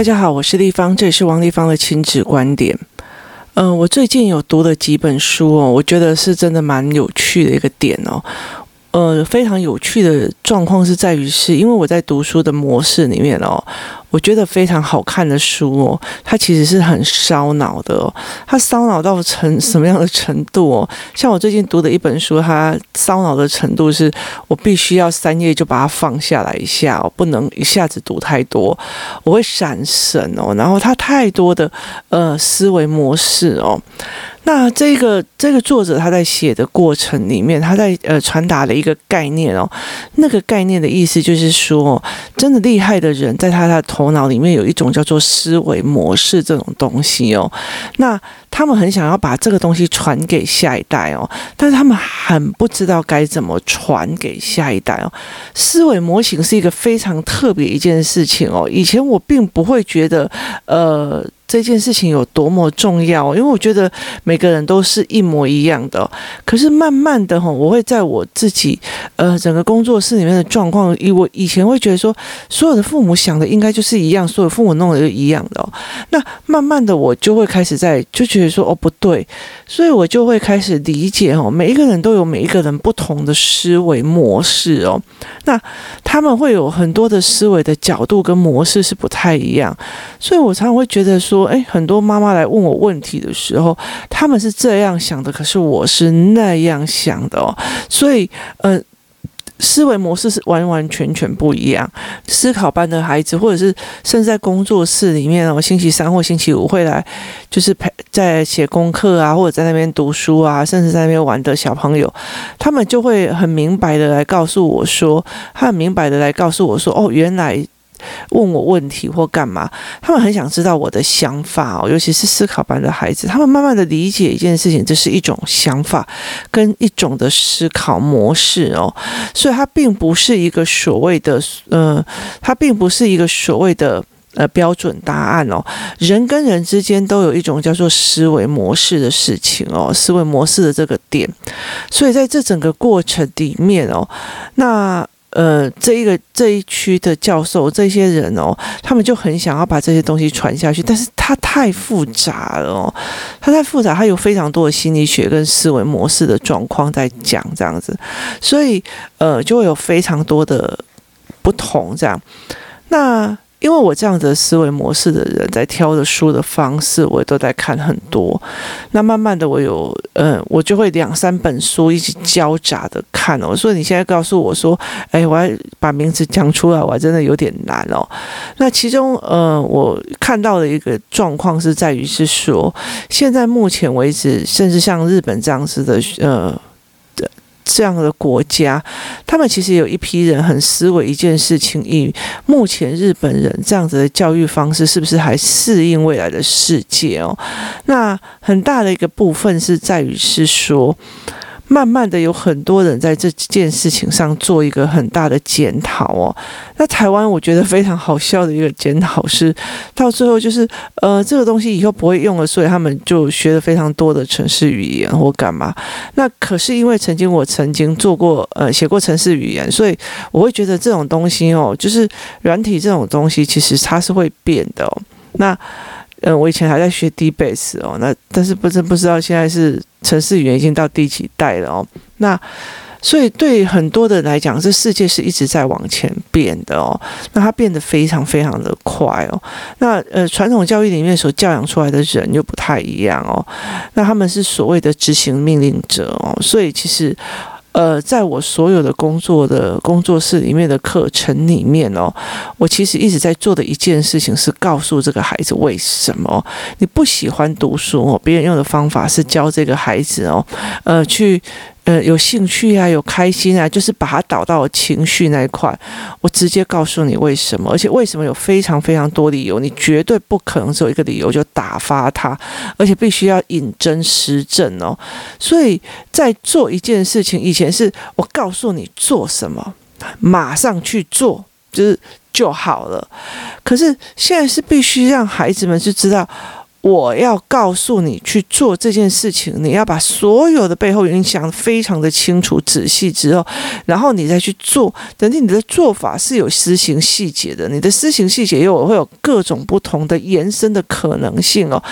大家好，我是立方，这里是王立方的亲子观点。嗯、我最近有读了几本书哦，我觉得是真的蛮有趣的一个点哦。呃，非常有趣的状况是在于，是因为我在读书的模式里面哦。我觉得非常好看的书哦，它其实是很烧脑的哦。它烧脑到成什么样的程度哦？像我最近读的一本书，它烧脑的程度是我必须要三页就把它放下来一下哦，不能一下子读太多，我会闪神哦。然后它太多的呃思维模式哦。那这个这个作者他在写的过程里面，他在呃传达了一个概念哦。那个概念的意思就是说，真的厉害的人，在他的。头脑里面有一种叫做思维模式这种东西哦，那他们很想要把这个东西传给下一代哦，但是他们很不知道该怎么传给下一代哦。思维模型是一个非常特别一件事情哦，以前我并不会觉得呃。这件事情有多么重要？因为我觉得每个人都是一模一样的。可是慢慢的哈，我会在我自己呃整个工作室里面的状况，以我以前会觉得说，所有的父母想的应该就是一样，所有父母弄的就一样的。那慢慢的我就会开始在就觉得说哦不对，所以我就会开始理解哦，每一个人都有每一个人不同的思维模式哦。那他们会有很多的思维的角度跟模式是不太一样，所以我常常会觉得说。说哎，很多妈妈来问我问题的时候，他们是这样想的，可是我是那样想的哦。所以，呃，思维模式是完完全全不一样。思考班的孩子，或者是甚至在工作室里面哦，星期三或星期五会来，就是陪在写功课啊，或者在那边读书啊，甚至在那边玩的小朋友，他们就会很明白的来告诉我说，他很明白的来告诉我说，哦，原来。问我问题或干嘛，他们很想知道我的想法哦，尤其是思考班的孩子，他们慢慢的理解一件事情，这是一种想法跟一种的思考模式哦，所以它并不是一个所谓的，呃，它并不是一个所谓的呃标准答案哦。人跟人之间都有一种叫做思维模式的事情哦，思维模式的这个点，所以在这整个过程里面哦，那。呃，这一个这一区的教授，这些人哦，他们就很想要把这些东西传下去，但是他太复杂了哦，他太复杂，他有非常多的心理学跟思维模式的状况在讲这样子，所以呃，就会有非常多的不同这样，那。因为我这样子的思维模式的人，在挑的书的方式，我也都在看很多。那慢慢的，我有，嗯，我就会两三本书一起交杂的看哦。所以你现在告诉我说，哎，我要把名字讲出来，我还真的有点难哦。那其中，呃，我看到的一个状况是在于是说，现在目前为止，甚至像日本这样子的，呃。这样的国家，他们其实有一批人很思维一件事情：以目前日本人这样子的教育方式，是不是还适应未来的世界哦？那很大的一个部分是在于是说。慢慢的，有很多人在这件事情上做一个很大的检讨哦。那台湾我觉得非常好笑的一个检讨是，到最后就是呃，这个东西以后不会用了，所以他们就学了非常多的城市语言或干嘛。那可是因为曾经我曾经做过呃写过城市语言，所以我会觉得这种东西哦，就是软体这种东西其实它是会变的哦。那嗯，我以前还在学 DBase 哦，那但是不知不知道现在是城市语言已经到第几代了哦。那所以对很多的来讲，这世界是一直在往前变的哦。那它变得非常非常的快哦。那呃，传统教育里面所教养出来的人又不太一样哦。那他们是所谓的执行命令者哦。所以其实。呃，在我所有的工作的工作室里面的课程里面哦，我其实一直在做的一件事情是告诉这个孩子为什么你不喜欢读书哦。别人用的方法是教这个孩子哦，呃，去。呃，有兴趣啊，有开心啊，就是把它导到情绪那一块。我直接告诉你为什么，而且为什么有非常非常多理由，你绝对不可能只有一个理由就打发他，而且必须要引证实证哦。所以在做一件事情以前，是我告诉你做什么，马上去做，就是就好了。可是现在是必须让孩子们去知道。我要告诉你去做这件事情，你要把所有的背后原因想得非常的清楚仔细之后，然后你再去做。等于你的做法是有施行细节的，你的施行细节又会有各种不同的延伸的可能性哦。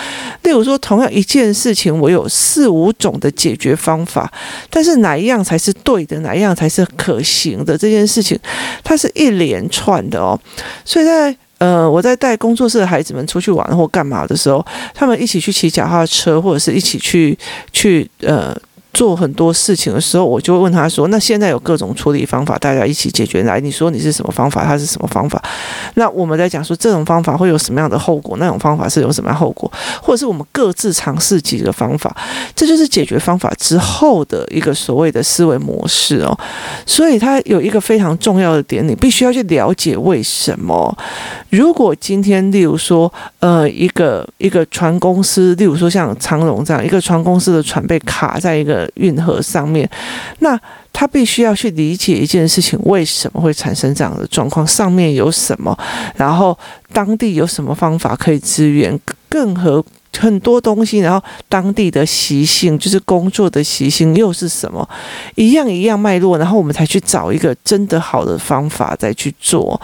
例如说，同样一件事情，我有四五种的解决方法，但是哪一样才是对的，哪一样才是可行的？这件事情，它是一连串的哦。所以在呃，我在带工作室的孩子们出去玩或干嘛的时候，他们一起去骑脚踏车，或者是一起去去呃。做很多事情的时候，我就会问他说：“那现在有各种处理方法，大家一起解决来。你说你是什么方法，他是什么方法？那我们在讲说这种方法会有什么样的后果？那种方法是有什么样的后果？或者是我们各自尝试几个方法，这就是解决方法之后的一个所谓的思维模式哦。所以他有一个非常重要的点，你必须要去了解为什么。如果今天，例如说，呃，一个一个船公司，例如说像长荣这样一个船公司的船被卡在一个。运河上面，那他必须要去理解一件事情，为什么会产生这样的状况？上面有什么？然后当地有什么方法可以支援？更和很多东西，然后当地的习性，就是工作的习性又是什么？一样一样脉络，然后我们才去找一个真的好的方法再去做。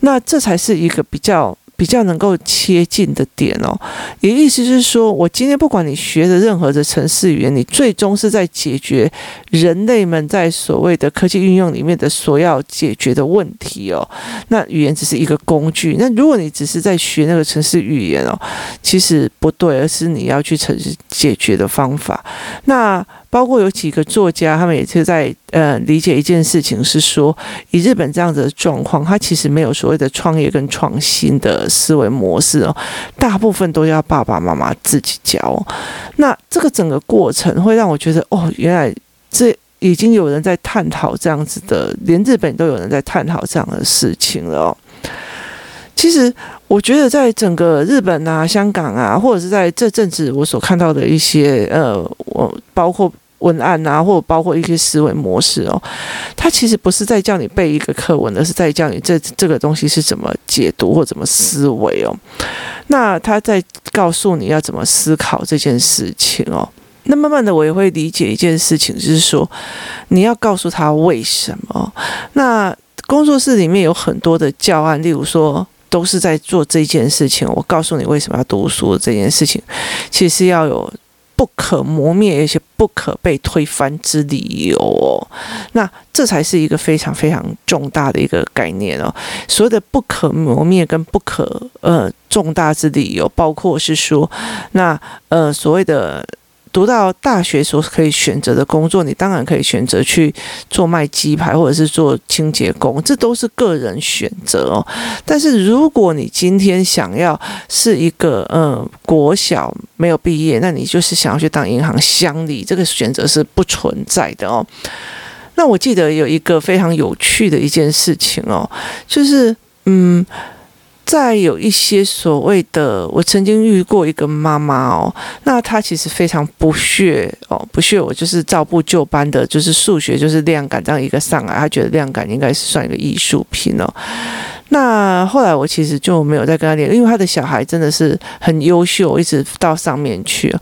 那这才是一个比较。比较能够切近的点哦，也意思是说，我今天不管你学的任何的程式语言，你最终是在解决人类们在所谓的科技运用里面的所要解决的问题哦。那语言只是一个工具。那如果你只是在学那个程式语言哦，其实不对，而是你要去城市解决的方法。那。包括有几个作家，他们也是在呃理解一件事情，是说以日本这样子的状况，他其实没有所谓的创业跟创新的思维模式哦，大部分都要爸爸妈妈自己教。那这个整个过程会让我觉得，哦，原来这已经有人在探讨这样子的，连日本都有人在探讨这样的事情了哦。其实，我觉得在整个日本啊、香港啊，或者是在这阵子我所看到的一些呃，我包括文案啊，或者包括一些思维模式哦，它其实不是在叫你背一个课文，而是在叫你这这个东西是怎么解读或怎么思维哦。那他在告诉你要怎么思考这件事情哦。那慢慢的，我也会理解一件事情，就是说你要告诉他为什么。那工作室里面有很多的教案，例如说。都是在做这件事情。我告诉你为什么要读书这件事情，其实要有不可磨灭而且不可被推翻之理由哦。那这才是一个非常非常重大的一个概念哦。所谓的不可磨灭跟不可呃重大之理由，包括是说，那呃所谓的。读到大学所可以选择的工作，你当然可以选择去做卖鸡排，或者是做清洁工，这都是个人选择哦。但是如果你今天想要是一个嗯国小没有毕业，那你就是想要去当银行乡里，这个选择是不存在的哦。那我记得有一个非常有趣的一件事情哦，就是嗯。再有一些所谓的，我曾经遇过一个妈妈哦，那她其实非常不屑哦，不屑我就是照部就班的，就是数学就是量感这样一个上来，她觉得量感应该是算一个艺术品哦。那后来我其实就没有再跟他练，因为他的小孩真的是很优秀，一直到上面去。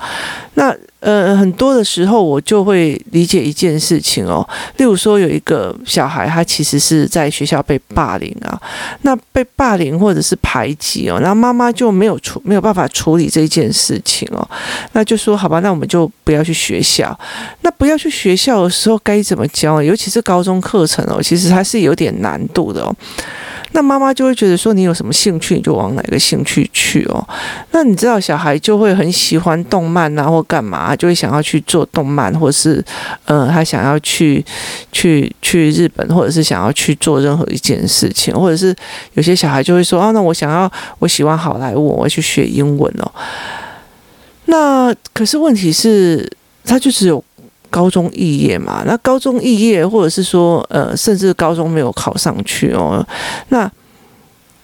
那呃，很多的时候我就会理解一件事情哦，例如说有一个小孩，他其实是在学校被霸凌啊，那被霸凌或者是排挤哦，然后妈妈就没有处没有办法处理这件事情哦，那就说好吧，那我们就不要去学校。那不要去学校的时候该怎么教？尤其是高中课程哦，其实还是有点难度的哦。那妈妈就会觉得说，你有什么兴趣，你就往哪个兴趣去哦。那你知道小孩就会很喜欢动漫啊，或干嘛，就会想要去做动漫，或是呃，他想要去去去日本，或者是想要去做任何一件事情，或者是有些小孩就会说啊，那我想要，我喜欢好莱坞，我要去学英文哦。那可是问题是，他就只有。高中肄业嘛，那高中肄业，或者是说，呃，甚至高中没有考上去哦，那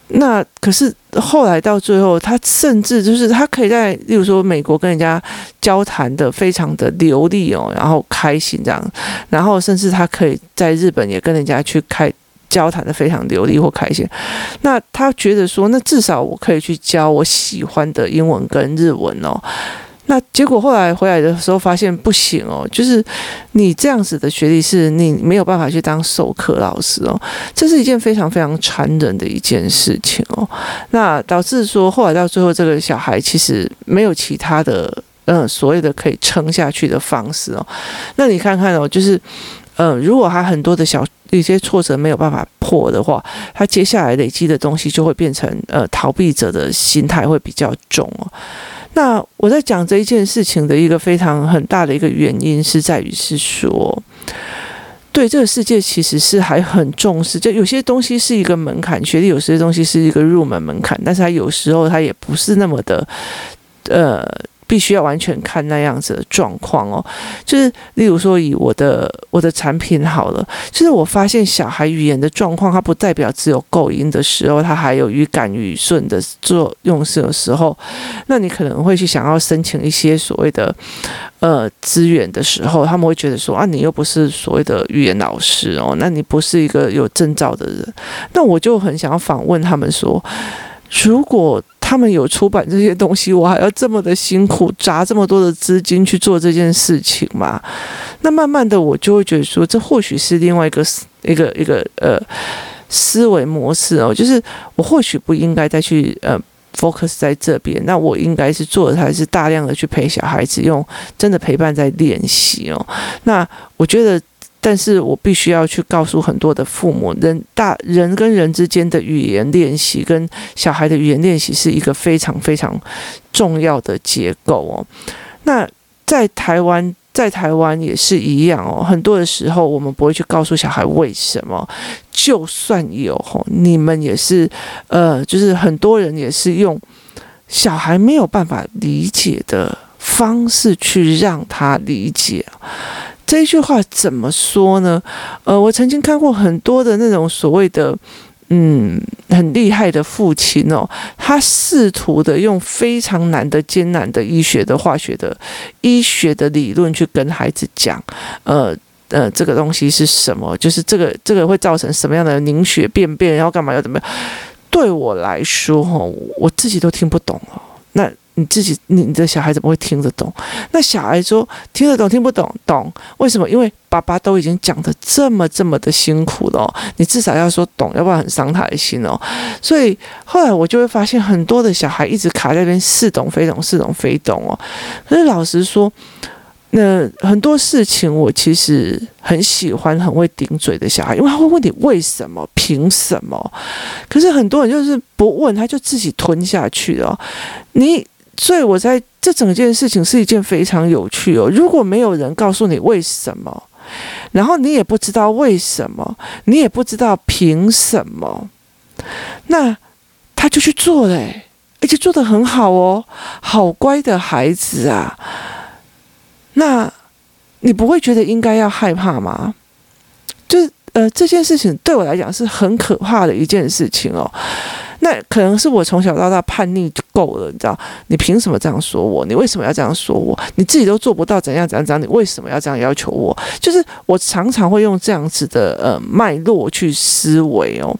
那可是后来到最后，他甚至就是他可以在，例如说美国跟人家交谈的非常的流利哦，然后开心这样，然后甚至他可以在日本也跟人家去开交谈的非常流利或开心。那他觉得说，那至少我可以去教我喜欢的英文跟日文哦。那结果后来回来的时候发现不行哦，就是你这样子的学历是你没有办法去当授课老师哦，这是一件非常非常残忍的一件事情哦。那导致说后来到最后这个小孩其实没有其他的嗯、所谓的可以撑下去的方式哦。那你看看哦，就是嗯、如果他很多的小一些挫折没有办法破的话，他接下来累积的东西就会变成呃逃避者的心态会比较重哦。那我在讲这一件事情的一个非常很大的一个原因是在于是说，对这个世界其实是还很重视，就有些东西是一个门槛，学历有些东西是一个入门门槛，但是它有时候它也不是那么的，呃。必须要完全看那样子的状况哦，就是例如说以我的我的产品好了，就是我发现小孩语言的状况，它不代表只有构音的时候，它还有语感语顺的作用是的时候，那你可能会去想要申请一些所谓的呃资源的时候，他们会觉得说啊，你又不是所谓的语言老师哦，那你不是一个有证照的人，那我就很想要访问他们说，如果。他们有出版这些东西，我还要这么的辛苦，砸这么多的资金去做这件事情吗？那慢慢的，我就会觉得说，这或许是另外一个一个一个呃思维模式哦，就是我或许不应该再去呃 focus 在这边，那我应该是做的还是大量的去陪小孩子用真的陪伴在练习哦。那我觉得。但是我必须要去告诉很多的父母，人大人跟人之间的语言练习，跟小孩的语言练习是一个非常非常重要的结构哦。那在台湾，在台湾也是一样哦。很多的时候，我们不会去告诉小孩为什么，就算有吼，你们也是呃，就是很多人也是用小孩没有办法理解的方式去让他理解。这句话怎么说呢？呃，我曾经看过很多的那种所谓的，嗯，很厉害的父亲哦，他试图的用非常难的、艰难的医学的、化学的、医学的理论去跟孩子讲，呃呃，这个东西是什么？就是这个这个会造成什么样的凝血便便，然后干嘛要怎么样？对我来说，哈，我自己都听不懂哦。你自己，你你的小孩怎么会听得懂？那小孩说听得懂，听不懂，懂？为什么？因为爸爸都已经讲得这么这么的辛苦了，你至少要说懂，要不然很伤他的心哦。所以后来我就会发现，很多的小孩一直卡在那边，似懂非懂，似懂非懂哦。可是老实说，那很多事情我其实很喜欢很会顶嘴的小孩，因为他会问你为什么、凭什么。可是很多人就是不问，他就自己吞下去了。你。所以我在这整件事情是一件非常有趣哦。如果没有人告诉你为什么，然后你也不知道为什么，你也不知道凭什么，那他就去做了，而且做的很好哦，好乖的孩子啊。那你不会觉得应该要害怕吗？就是呃，这件事情对我来讲是很可怕的一件事情哦。那可能是我从小到大叛逆够了，你知道？你凭什么这样说我？你为什么要这样说我？你自己都做不到怎样怎样怎样？你为什么要这样要求我？就是我常常会用这样子的呃脉络去思维哦。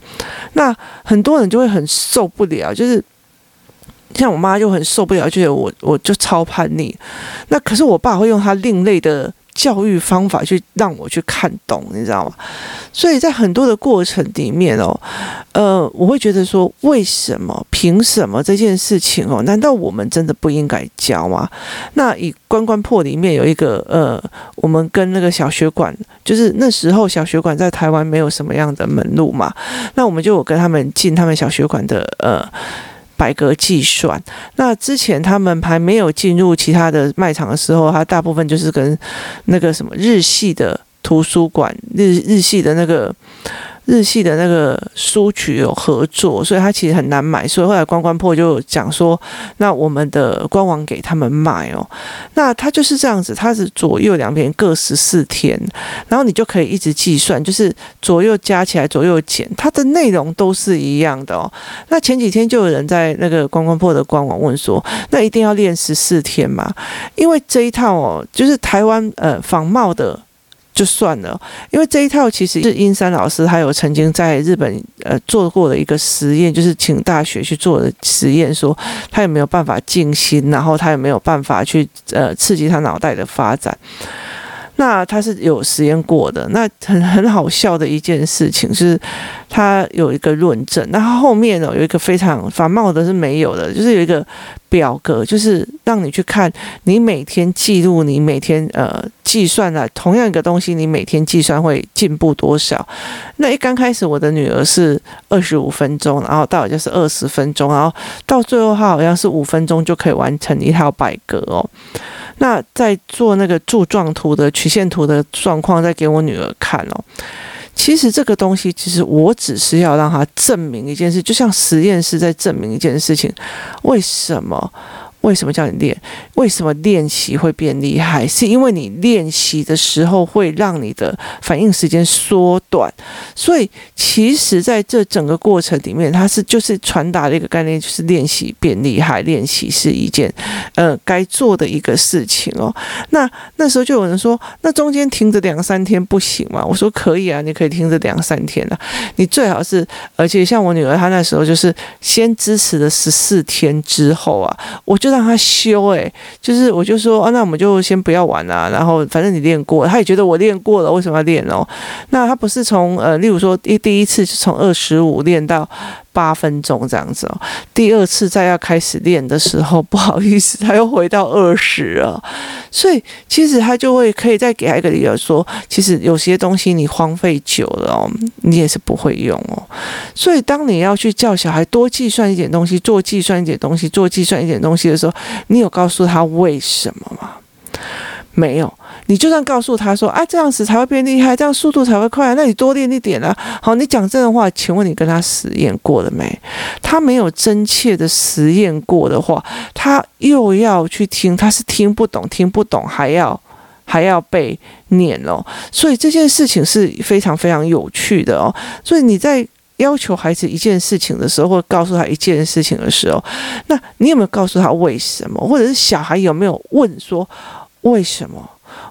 那很多人就会很受不了，就是像我妈就很受不了，觉得我我就超叛逆。那可是我爸会用他另类的。教育方法去让我去看懂，你知道吗？所以在很多的过程里面哦，呃，我会觉得说，为什么、凭什么这件事情哦？难道我们真的不应该教吗？那以关关破里面有一个呃，我们跟那个小学馆，就是那时候小学馆在台湾没有什么样的门路嘛，那我们就有跟他们进他们小学馆的呃。百格计算。那之前他们还没有进入其他的卖场的时候，他大部分就是跟那个什么日系的图书馆、日日系的那个。日系的那个书局有合作，所以他其实很难买。所以后来关关破就讲说，那我们的官网给他们卖哦。那他就是这样子，他是左右两边各十四天，然后你就可以一直计算，就是左右加起来左右减，它的内容都是一样的哦。那前几天就有人在那个关关破的官网问说，那一定要练十四天吗？因为这一套哦，就是台湾呃仿冒的。就算了，因为这一套其实是阴山老师他有曾经在日本呃做过的一个实验，就是请大学去做的实验，说他有没有办法静心，然后他有没有办法去呃刺激他脑袋的发展。那他是有实验过的，那很很好笑的一件事情就是，他有一个论证，那他后面呢有一个非常繁茂的是没有的，就是有一个表格，就是让你去看你每天记录，你每天呃计算了同样一个东西，你每天计算会进步多少。那一刚开始我的女儿是二十五分钟，然后到就是二十分钟，然后到最后她好像是五分钟就可以完成一套百格哦。那在做那个柱状图的曲线图的状况，再给我女儿看哦。其实这个东西，其实我只是要让他证明一件事，就像实验室在证明一件事情，为什么？为什么叫你练？为什么练习会变厉害？是因为你练习的时候会让你的反应时间缩短。所以，其实在这整个过程里面，它是就是传达的一个概念，就是练习变厉害。练习是一件呃该做的一个事情哦。那那时候就有人说，那中间停着两三天不行吗？我说可以啊，你可以停着两三天啊。你最好是，而且像我女儿她那时候就是先支持了十四天之后啊，我就。让他修诶、就是我就说啊，那我们就先不要玩了，然后反正你练过，他也觉得我练过了，为什么要练哦？那他不是从呃，例如说第第一次是从二十五练到。八分钟这样子哦，第二次再要开始练的时候，不好意思，他又回到二十了，所以其实他就会可以再给他一个理由说，其实有些东西你荒废久了哦，你也是不会用哦。所以当你要去叫小孩多计算一点东西，做计算一点东西，做计算一点东西的时候，你有告诉他为什么吗？没有。你就算告诉他说啊，这样子才会变厉害，这样速度才会快，那你多练一点啊。好，你讲这种话，请问你跟他实验过了没？他没有真切的实验过的话，他又要去听，他是听不懂，听不懂还要还要被念哦。所以这件事情是非常非常有趣的哦。所以你在要求孩子一件事情的时候，或告诉他一件事情的时候，那你有没有告诉他为什么？或者是小孩有没有问说为什么？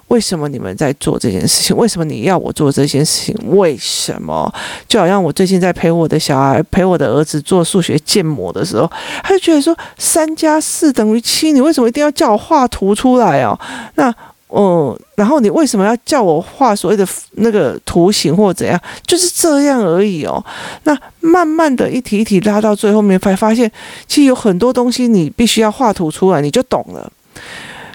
为什么你们在做这件事情？为什么你要我做这件事情？为什么？就好像我最近在陪我的小孩，陪我的儿子做数学建模的时候，他就觉得说三加四等于七，你为什么一定要叫我画图出来哦？那嗯，然后你为什么要叫我画所谓的那个图形或怎样？就是这样而已哦。那慢慢的一题一题拉到最后面，才发现其实有很多东西你必须要画图出来，你就懂了。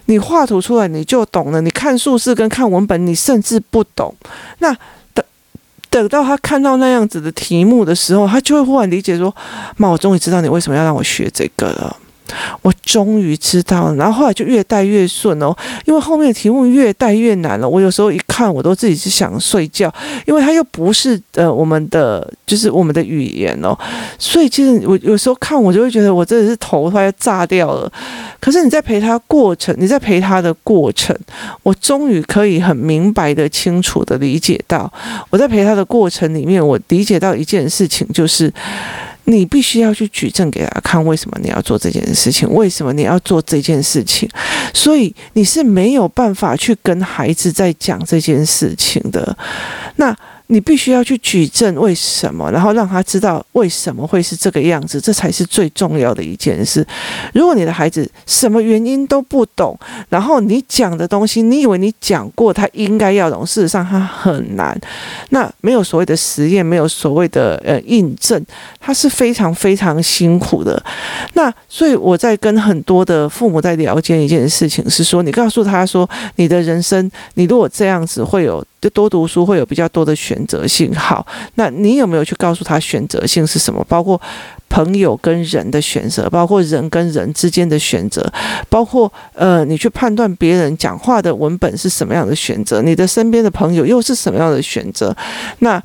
你画图出来，你就懂了。你看数字跟看文本，你甚至不懂。那等等到他看到那样子的题目的时候，他就会忽然理解说：“妈，我终于知道你为什么要让我学这个了。”我终于知道了，然后后来就越带越顺哦，因为后面的题目越带越难了。我有时候一看，我都自己是想睡觉，因为它又不是呃我们的就是我们的语言哦，所以其实我有时候看我就会觉得我真的是头快要炸掉了。可是你在陪他过程，你在陪他的过程，我终于可以很明白的、清楚的理解到，我在陪他的过程里面，我理解到一件事情就是。你必须要去举证给他看，为什么你要做这件事情？为什么你要做这件事情？所以你是没有办法去跟孩子在讲这件事情的。那。你必须要去举证为什么，然后让他知道为什么会是这个样子，这才是最重要的一件事。如果你的孩子什么原因都不懂，然后你讲的东西，你以为你讲过他应该要懂，事实上他很难。那没有所谓的实验，没有所谓的呃印证，他是非常非常辛苦的。那所以我在跟很多的父母在了解一件事情，是说你告诉他说，你的人生，你如果这样子会有。就多读书会有比较多的选择性。好，那你有没有去告诉他选择性是什么？包括朋友跟人的选择，包括人跟人之间的选择，包括呃，你去判断别人讲话的文本是什么样的选择，你的身边的朋友又是什么样的选择？那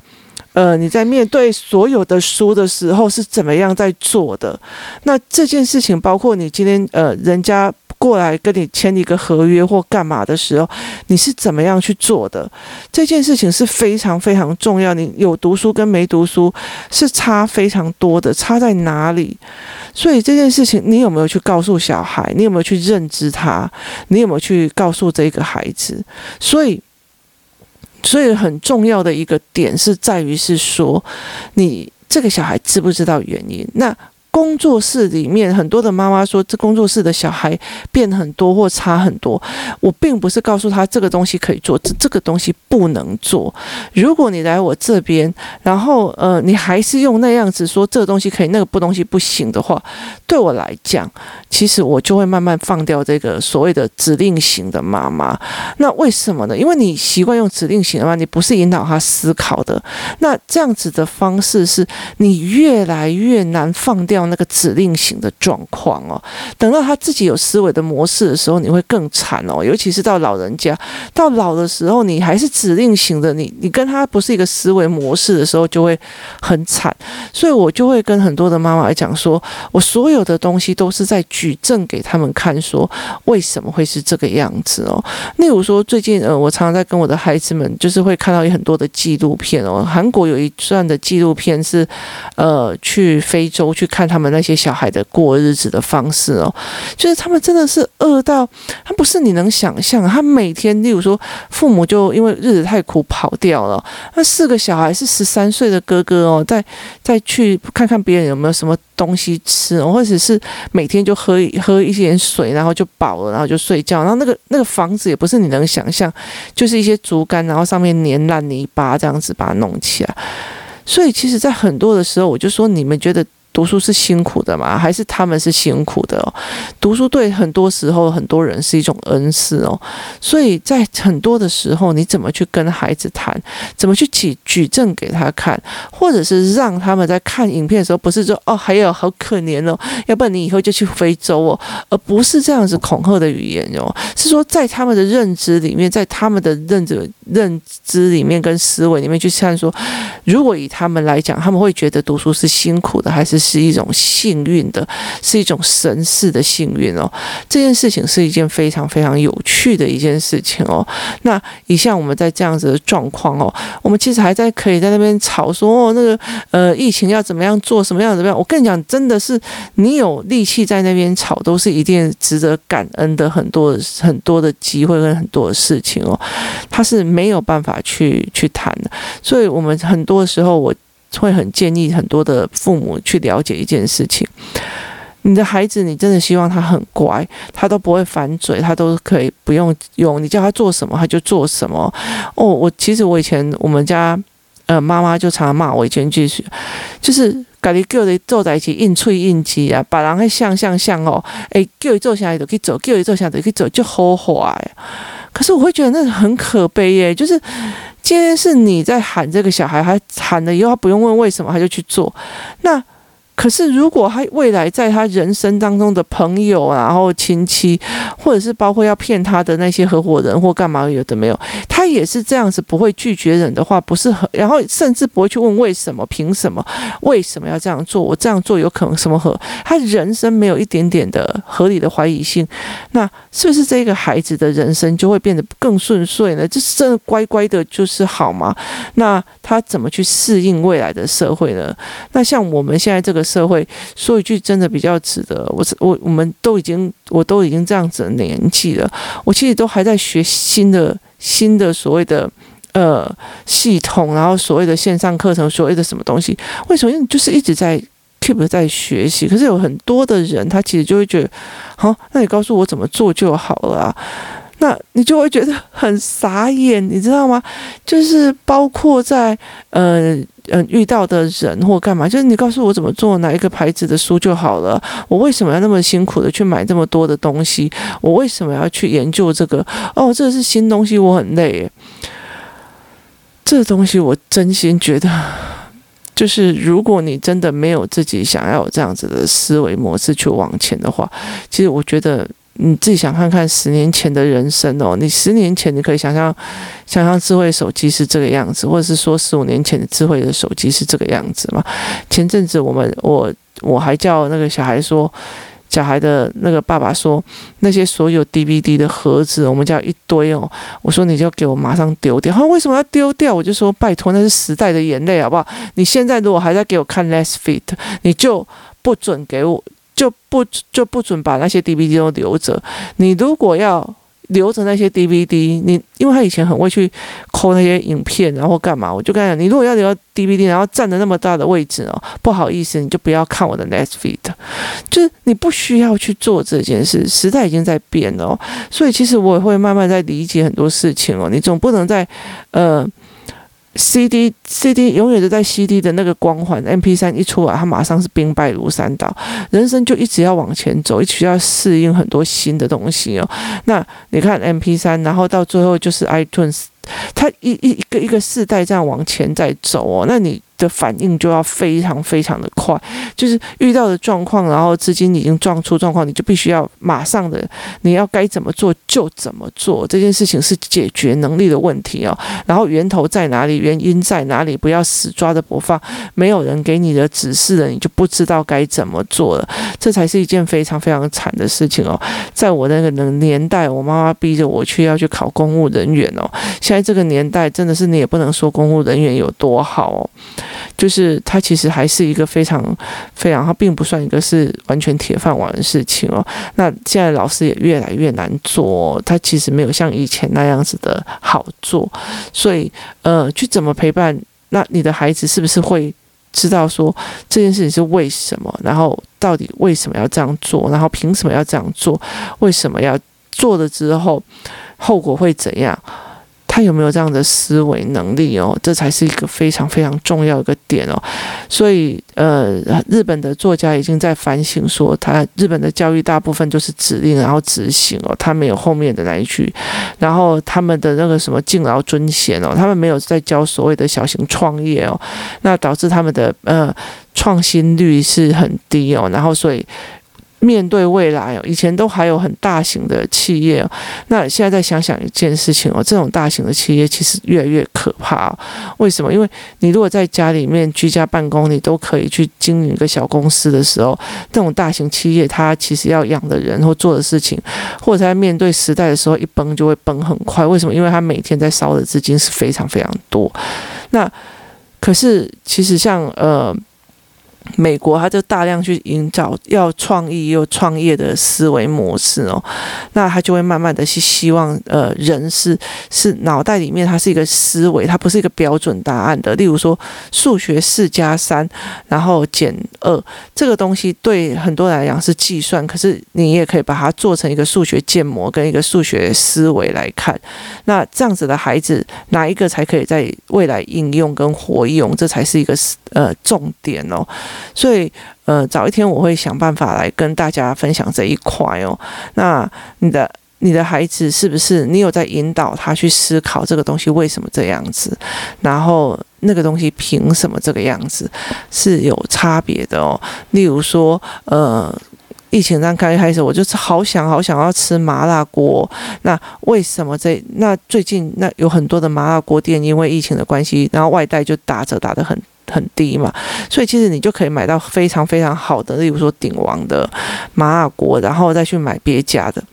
呃，你在面对所有的书的时候是怎么样在做的？那这件事情，包括你今天呃，人家。过来跟你签一个合约或干嘛的时候，你是怎么样去做的？这件事情是非常非常重要。你有读书跟没读书是差非常多的，差在哪里？所以这件事情，你有没有去告诉小孩？你有没有去认知他？你有没有去告诉这个孩子？所以。所以很重要的一个点是在于是说，你这个小孩知不知道原因？那。工作室里面很多的妈妈说，这工作室的小孩变很多或差很多。我并不是告诉他这个东西可以做，这这个东西不能做。如果你来我这边，然后呃，你还是用那样子说这个东西可以，那个不东西不行的话，对我来讲，其实我就会慢慢放掉这个所谓的指令型的妈妈。那为什么呢？因为你习惯用指令型的话，你不是引导他思考的。那这样子的方式是你越来越难放掉。那个指令型的状况哦，等到他自己有思维的模式的时候，你会更惨哦。尤其是到老人家，到老的时候，你还是指令型的，你你跟他不是一个思维模式的时候，就会很惨。所以我就会跟很多的妈妈来讲说，我所有的东西都是在举证给他们看，说为什么会是这个样子哦。例如说，最近呃，我常常在跟我的孩子们，就是会看到有很多的纪录片哦。韩国有一段的纪录片是，呃，去非洲去看。他们那些小孩的过日子的方式哦，就是他们真的是饿到，他不是你能想象。他每天，例如说，父母就因为日子太苦跑掉了，那四个小孩是十三岁的哥哥哦，再再去看看别人有没有什么东西吃，或者是每天就喝喝一点水，然后就饱了，然后就睡觉。然后那个那个房子也不是你能想象，就是一些竹竿，然后上面粘烂泥巴这样子把它弄起来。所以其实，在很多的时候，我就说，你们觉得。读书是辛苦的吗？还是他们是辛苦的哦？读书对很多时候很多人是一种恩赐哦，所以在很多的时候，你怎么去跟孩子谈，怎么去举举证给他看，或者是让他们在看影片的时候，不是说哦，还有好可怜哦，要不然你以后就去非洲哦，而不是这样子恐吓的语言哦，是说在他们的认知里面，在他们的认知认知里面跟思维里面去看说，如果以他们来讲，他们会觉得读书是辛苦的，还是？是一种幸运的，是一种神似的幸运哦。这件事情是一件非常非常有趣的一件事情哦。那以下我们在这样子的状况哦，我们其实还在可以在那边吵说哦，那个呃疫情要怎么样做，什么样怎么样？我跟你讲，真的是你有力气在那边吵，都是一定值得感恩的很多很多的机会跟很多的事情哦。他是没有办法去去谈的，所以我们很多时候我。会很建议很多的父母去了解一件事情：你的孩子，你真的希望他很乖，他都不会反嘴，他都可以不用用你叫他做什么他就做什么。哦，我其实我以前我们家呃妈妈就常常骂我，以前就是就是家里叫你坐在一起硬吹硬挤啊，把人还像像像哦，诶，叫你坐下来就可以走，叫你坐下来就可以走，就好坏。可是我会觉得那很可悲耶，就是。今天是你在喊这个小孩，他喊了以后，他不用问为什么，他就去做。那。可是，如果他未来在他人生当中的朋友啊，然后亲戚，或者是包括要骗他的那些合伙人或干嘛有的没有，他也是这样子不会拒绝人的话，不是很，然后甚至不会去问为什么、凭什么、为什么要这样做？我这样做有可能什么和他人生没有一点点的合理的怀疑性，那是不是这个孩子的人生就会变得更顺遂呢？就是真的乖乖的，就是好吗？那他怎么去适应未来的社会呢？那像我们现在这个。社会说一句真的比较值得，我我我们都已经我都已经这样子的年纪了，我其实都还在学新的新的所谓的呃系统，然后所谓的线上课程，所谓的什么东西，为什么？就是一直在 keep 在学习，可是有很多的人他其实就会觉得，好，那你告诉我怎么做就好了。那你就会觉得很傻眼，你知道吗？就是包括在呃呃遇到的人或干嘛，就是你告诉我怎么做，哪一个牌子的书就好了。我为什么要那么辛苦的去买这么多的东西？我为什么要去研究这个？哦，这个是新东西，我很累。这东西我真心觉得，就是如果你真的没有自己想要有这样子的思维模式去往前的话，其实我觉得。你自己想看看十年前的人生哦，你十年前你可以想象，想象智慧手机是这个样子，或者是说十五年前的智慧的手机是这个样子嘛？前阵子我们我我还叫那个小孩说，小孩的那个爸爸说，那些所有 DVD 的盒子，我们家一堆哦，我说你就给我马上丢掉。他说为什么要丢掉？我就说拜托，那是时代的眼泪，好不好？你现在如果还在给我看 Less Fit，你就不准给我。就不就不准把那些 DVD 都留着。你如果要留着那些 DVD，你因为他以前很会去抠那些影片，然后干嘛？我就跟他讲，你如果要留 DVD，然后占了那么大的位置哦，不好意思，你就不要看我的 Netflix，就是你不需要去做这件事，时代已经在变了哦，所以其实我也会慢慢在理解很多事情哦，你总不能在呃。C D C D 永远都在 C D 的那个光环，M P 三一出来，它马上是兵败如山倒。人生就一直要往前走，一直要适应很多新的东西哦。那你看 M P 三，然后到最后就是 iTunes，它一一一个一个世代这样往前在走哦。那你。的反应就要非常非常的快，就是遇到的状况，然后资金已经撞出状况，你就必须要马上的，你要该怎么做就怎么做。这件事情是解决能力的问题哦。然后源头在哪里，原因在哪里，不要死抓着不放。没有人给你的指示了，你就不知道该怎么做了。这才是一件非常非常惨的事情哦。在我那个年代，我妈妈逼着我去要去考公务人员哦。现在这个年代，真的是你也不能说公务人员有多好哦。就是它其实还是一个非常非常，它并不算一个是完全铁饭碗的事情哦。那现在老师也越来越难做，它其实没有像以前那样子的好做。所以呃，去怎么陪伴？那你的孩子是不是会知道说这件事情是为什么？然后到底为什么要这样做？然后凭什么要这样做？为什么要做了之后后果会怎样？他有没有这样的思维能力哦？这才是一个非常非常重要的一个点哦。所以，呃，日本的作家已经在反省说，他日本的教育大部分就是指令，然后执行哦，他没有后面的那一句。然后他们的那个什么敬劳尊贤哦，他们没有在教所谓的小型创业哦，那导致他们的呃创新率是很低哦。然后所以。面对未来哦，以前都还有很大型的企业，那现在再想想一件事情哦，这种大型的企业其实越来越可怕。为什么？因为你如果在家里面居家办公，你都可以去经营一个小公司的时候，这种大型企业它其实要养的人或做的事情，或者在面对时代的时候一崩就会崩很快。为什么？因为它每天在烧的资金是非常非常多。那可是其实像呃。美国，他就大量去营造要创意又创业的思维模式哦，那他就会慢慢的去希望，呃，人是是脑袋里面它是一个思维，它不是一个标准答案的。例如说，数学四加三，然后减二，这个东西对很多人来讲是计算，可是你也可以把它做成一个数学建模跟一个数学思维来看。那这样子的孩子，哪一个才可以在未来应用跟活用？这才是一个呃重点哦。所以，呃，早一天我会想办法来跟大家分享这一块哦。那你的你的孩子是不是你有在引导他去思考这个东西为什么这样子？然后那个东西凭什么这个样子是有差别的哦。例如说，呃，疫情刚刚开始，我就是好想好想要吃麻辣锅。那为什么这那最近那有很多的麻辣锅店因为疫情的关系，然后外带就打折打得很。很低嘛，所以其实你就可以买到非常非常好的，例如说鼎王的麻辣锅，然后再去买别家的，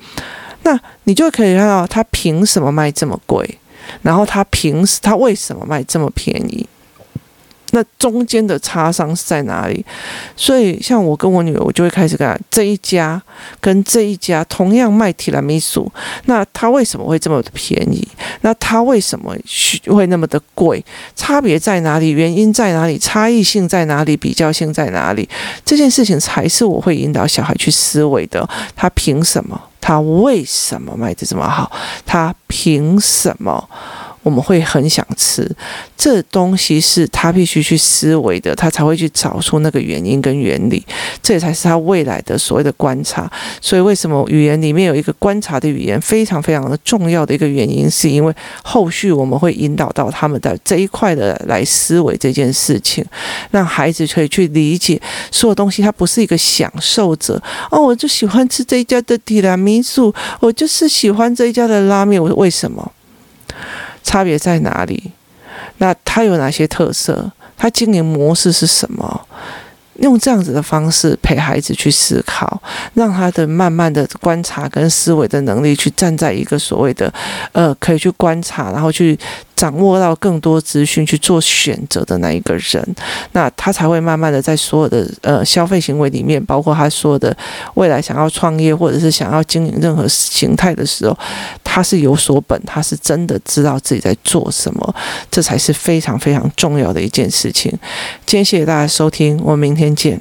那你就可以看到他凭什么卖这么贵，然后他凭他为什么卖这么便宜？那中间的差商是在哪里？所以像我跟我女儿，我就会开始看这一家跟这一家同样卖提拉米苏，那它为什么会这么的便宜？那它为什么会那么的贵？差别在哪里？原因在哪里？差异性在哪里？比较性在哪里？这件事情才是我会引导小孩去思维的。他凭什么？他为什么卖的这么好？他凭什么？我们会很想吃。这东西，是他必须去思维的，他才会去找出那个原因跟原理，这才是他未来的所谓的观察。所以，为什么语言里面有一个观察的语言非常非常的重要的一个原因，是因为后续我们会引导到他们的这一块的来思维这件事情，让孩子可以去理解所有东西，他不是一个享受者。哦，我就喜欢吃这一家的提拉米苏，我就是喜欢这一家的拉面，我说为什么？差别在哪里？那它有哪些特色？它经营模式是什么？用这样子的方式陪孩子去思考，让他的慢慢的观察跟思维的能力去站在一个所谓的呃，可以去观察，然后去。掌握到更多资讯去做选择的那一个人，那他才会慢慢的在所有的呃消费行为里面，包括他说的未来想要创业或者是想要经营任何形态的时候，他是有所本，他是真的知道自己在做什么，这才是非常非常重要的一件事情。今天谢谢大家收听，我们明天见。